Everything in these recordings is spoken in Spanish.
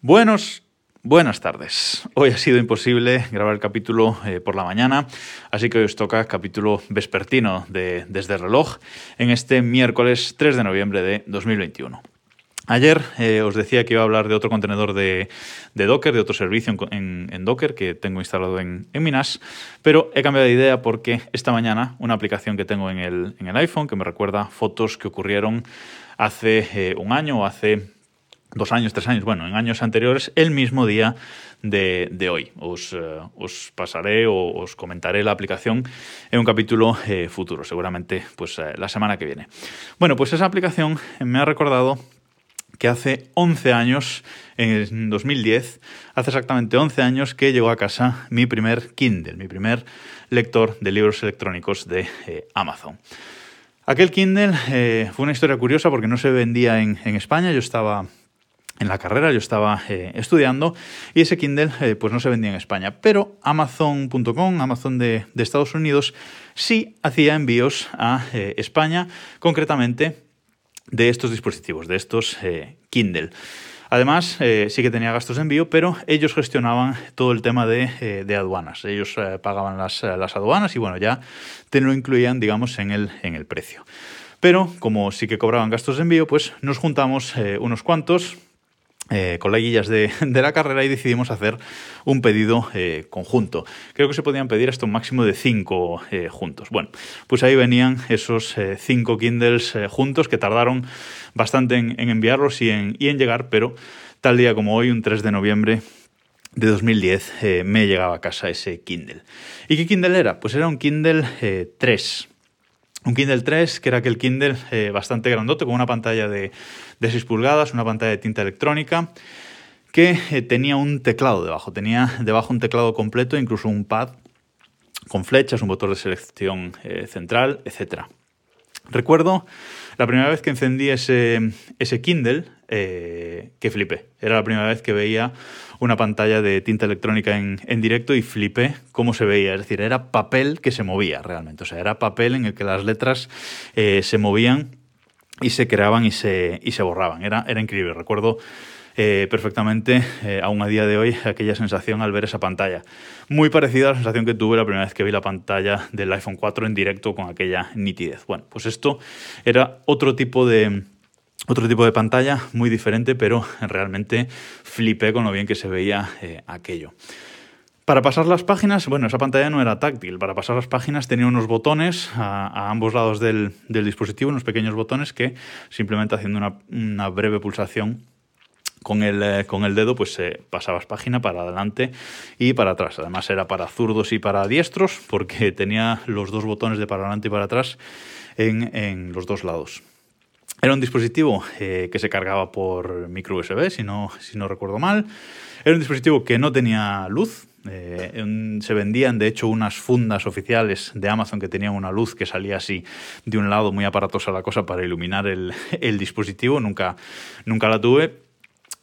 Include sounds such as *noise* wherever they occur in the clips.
Buenos, buenas tardes. Hoy ha sido imposible grabar el capítulo eh, por la mañana, así que hoy os toca capítulo vespertino de Desde el reloj en este miércoles 3 de noviembre de 2021. Ayer eh, os decía que iba a hablar de otro contenedor de, Docker, de otro servicio en, Docker que tengo instalado en, Minas, pero he cambiado de idea porque esta mañana una aplicación que tengo en el, iPhone que me recuerda fotos que ocurrieron hace eh, un año o hace dos años, tres años, bueno, en años anteriores, el mismo día de, hoy. Os, eh, os, pasaré o os comentaré la aplicación en un capítulo eh, futuro, seguramente pues eh, la semana que viene. Bueno, pues esa aplicación me ha recordado que hace 11 años, en 2010, hace exactamente 11 años que llegó a casa mi primer Kindle, mi primer lector de libros electrónicos de Amazon. Aquel Kindle fue una historia curiosa porque no se vendía en, en España, yo estaba en la carrera, yo estaba eh, estudiando y ese Kindle eh, pues no se vendía en España, pero Amazon.com, Amazon de, Estados Unidos, sí hacía envíos a eh, España, concretamente de estos dispositivos, de estos Kindle. Además, sí que tenía gastos de envío, pero ellos gestionaban todo el tema de, aduanas. Ellos pagaban las, aduanas y bueno, ya te lo incluían, digamos, en el, en el precio. Pero como sí que cobraban gastos de envío, pues nos juntamos unos cuantos, eh, coleguillas *laughs* de, la carrera y decidimos hacer un pedido eh, conjunto. Creo que se podían pedir hasta un máximo de cinco eh, juntos. Bueno, pues ahí venían esos cinco Kindles juntos que tardaron bastante en, enviarlos y en, y en, llegar, pero tal día como hoy, un 3 de noviembre de 2010, me llegaba a casa ese Kindle. ¿Y qué Kindle era? Pues era un Kindle 3. Un Kindle 3, que era aquel Kindle bastante grandote, con una pantalla de de 6 pulgadas, una pantalla de tinta electrónica que eh, tenía un teclado debajo, tenía debajo un teclado completo, incluso un pad con flechas, un botón de selección eh, central, etc. Recuerdo la primera vez que encendí ese, Kindle, eh, que flipé. Era la primera vez que veía una pantalla de tinta electrónica en, directo y flipé cómo se veía. Es decir, era papel que se movía realmente. O sea, era papel en el que las letras se movían y se creaban y se, y se borraban. Era, era increíble. Recuerdo eh, perfectamente, eh, aún a día de hoy, aquella sensación al ver esa pantalla. Muy parecida a la sensación que tuve la primera vez que vi la pantalla del iPhone 4 en directo con aquella nitidez. Bueno, pues esto era otro tipo de... Otro tipo de pantalla, muy diferente, pero realmente flipé con lo bien que se veía eh, aquello. Para pasar las páginas, bueno, esa pantalla no era táctil. Para pasar las páginas tenía unos botones a, ambos lados del, dispositivo, unos pequeños botones que simplemente haciendo una, breve pulsación con el, eh, con el, dedo pues eh, pasabas página para adelante y para atrás. Además era para zurdos y para diestros porque *laughs* tenía los dos botones de para adelante y para atrás en, los dos lados. Era un dispositivo eh, que se cargaba por micro USB, si no, si no recuerdo mal. Era un dispositivo que no tenía luz, eh, se vendían, de hecho, unas fundas oficiales de Amazon que tenían una luz que salía así de un lado, muy aparatosa la cosa, para iluminar el, *laughs* dispositivo. Nunca, nunca la tuve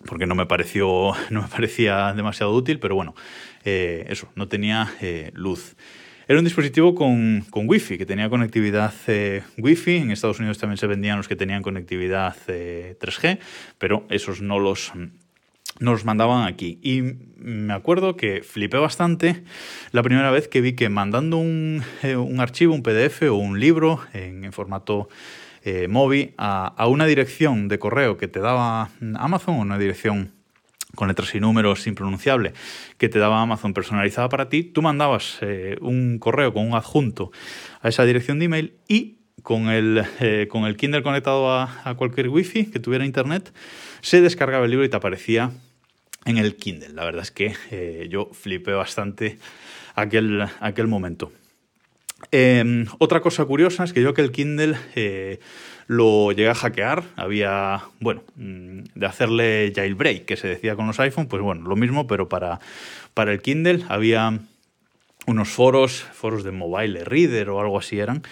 porque no me, pareció, *laughs* no me parecía demasiado útil, pero bueno, eh, eso, no tenía eh, luz. Era un dispositivo con, con Wi-Fi, que tenía conectividad Wi-Fi. En Estados Unidos también se vendían los que tenían conectividad 3G, pero esos no los nos mandaban aquí. Y me acuerdo que flipé bastante la primera vez que vi que mandando un, eh, archivo, un PDF o un libro en, formato eh, móvil a, una dirección de correo que te daba Amazon, una dirección con letras y números impronunciable que te daba Amazon personalizada para ti, tú mandabas eh, un correo con un adjunto a esa dirección de email y con el, con el Kindle conectado a, a cualquier wifi que tuviera internet, se descargaba el libro y te aparecía en el Kindle. La verdad es que eh, yo flipé bastante aquel, aquel momento. Em, otra cosa curiosa es que yo que el Kindle eh, lo llegué a hackear, había, bueno, mm, de hacerle jailbreak, que se decía con los iPhone, pues bueno, lo mismo, pero para, para el Kindle había unos foros, foros de mobile reader o algo así eran,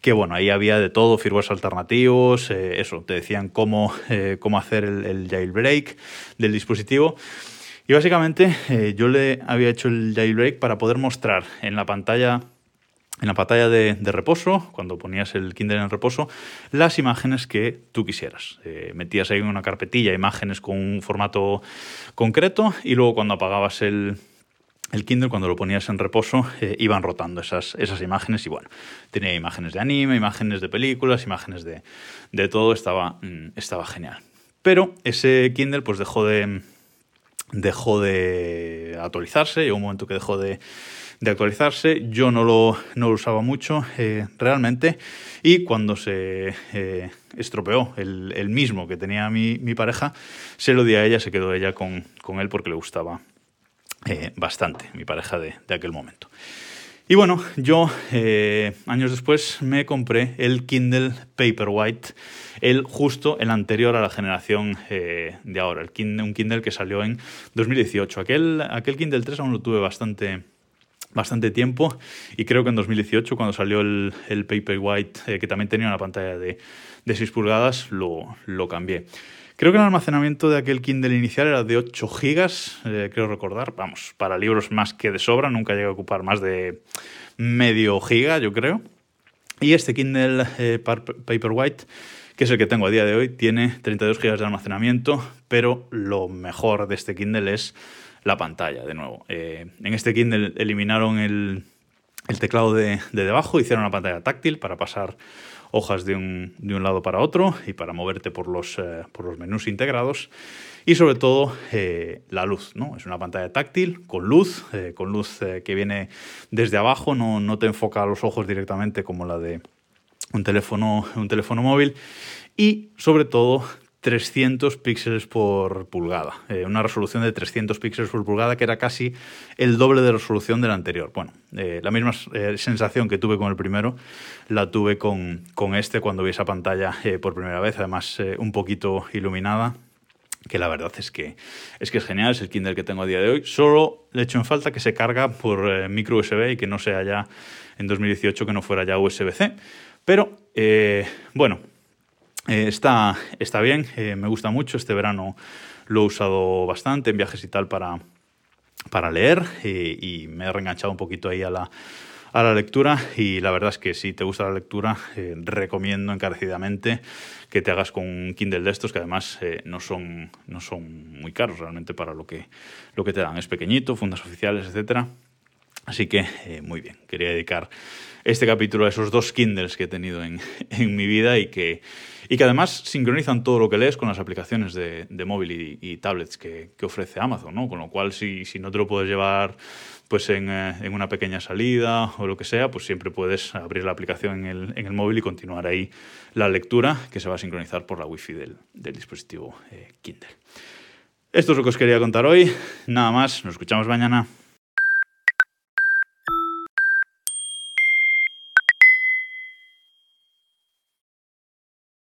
que bueno, ahí había de todo, firmwares alternativos, eh, eso, te decían cómo, eh, cómo hacer el, jailbreak del dispositivo. Y básicamente yo le había hecho el jailbreak para poder mostrar en la pantalla en la pantalla de, reposo, cuando ponías el Kindle en reposo, las imágenes que tú quisieras. Eh, metías ahí en una carpetilla imágenes con un formato concreto y luego cuando apagabas el, el Kindle, cuando lo ponías en reposo, eh, iban rotando esas, esas imágenes y bueno, tenía imágenes de anime, imágenes de películas, imágenes de, de todo, estaba, mm, estaba genial. Pero ese Kindle pues dejó de, dejó de actualizarse, llegó un momento que dejó de de actualizarse. Yo no lo, no lo usaba mucho eh, realmente y cuando se eh, estropeó el, mismo que tenía mi, mi, pareja, se lo di a ella, se quedó ella con, con él porque le gustaba eh, bastante, mi pareja de, de, aquel momento. Y bueno, yo años después me compré el Kindle Paperwhite, el justo el anterior a la generación de ahora, el Kindle, un Kindle que salió en 2018. Aquel, aquel Kindle 3 aún lo tuve bastante, bastante tiempo y creo que en 2018 cuando salió el, el Paperwhite eh, que también tenía una pantalla de, de 6 pulgadas lo, lo, cambié. Creo que el almacenamiento de aquel Kindle inicial era de 8 gigas, eh, creo recordar, vamos, para libros más que de sobra, nunca llega a ocupar más de medio giga yo creo. Y este Kindle eh, Paperwhite que es el que tengo a día de hoy, tiene 32 gigas de almacenamiento, pero lo mejor de este Kindle es la pantalla, de nuevo. Eh, en este Kindle eliminaron el, teclado de, debajo, hicieron una pantalla táctil para pasar hojas de un, lado para otro y para moverte por los, eh, menús integrados. Y sobre todo eh, la luz, ¿no? Es una pantalla táctil con luz, con luz que viene desde abajo, no, no te enfoca a los ojos directamente como la de un teléfono, un teléfono móvil. Y sobre todo 300 píxeles por pulgada, eh, una resolución de 300 píxeles por pulgada que era casi el doble de resolución del anterior. Bueno, eh, la misma eh, sensación que tuve con el primero la tuve con, con este cuando vi esa pantalla por primera vez, además un poquito iluminada, que la verdad es que, es que es genial, es el Kindle que tengo a día de hoy. Solo le echo en falta que se carga por micro USB y que no sea ya en 2018 que no fuera ya USB-C. Pero, bueno, eh, está, está bien, eh, me gusta mucho. Este verano lo he usado bastante en viajes y tal para, para leer eh, y me he reenganchado un poquito ahí a la, a la lectura y la verdad es que si te gusta la lectura recomiendo encarecidamente que te hagas con un Kindle de estos que además no, son, no son muy caros realmente para lo que, lo que te dan. Es pequeñito, fundas oficiales, etcétera. Así que muy bien, quería dedicar este capítulo a esos dos Kindles que he tenido en, *laughs* en mi vida y que y que además sincronizan todo lo que lees con las aplicaciones de, móvil y, tablets que, ofrece Amazon, ¿no? Con lo cual, si, si no te lo puedes llevar pues en, eh, en, una pequeña salida o lo que sea, pues siempre puedes abrir la aplicación en el, en el móvil y continuar ahí la lectura que se va a sincronizar por la wifi del, del dispositivo eh, Kindle. Esto es lo que os quería contar hoy. Nada más, nos escuchamos mañana.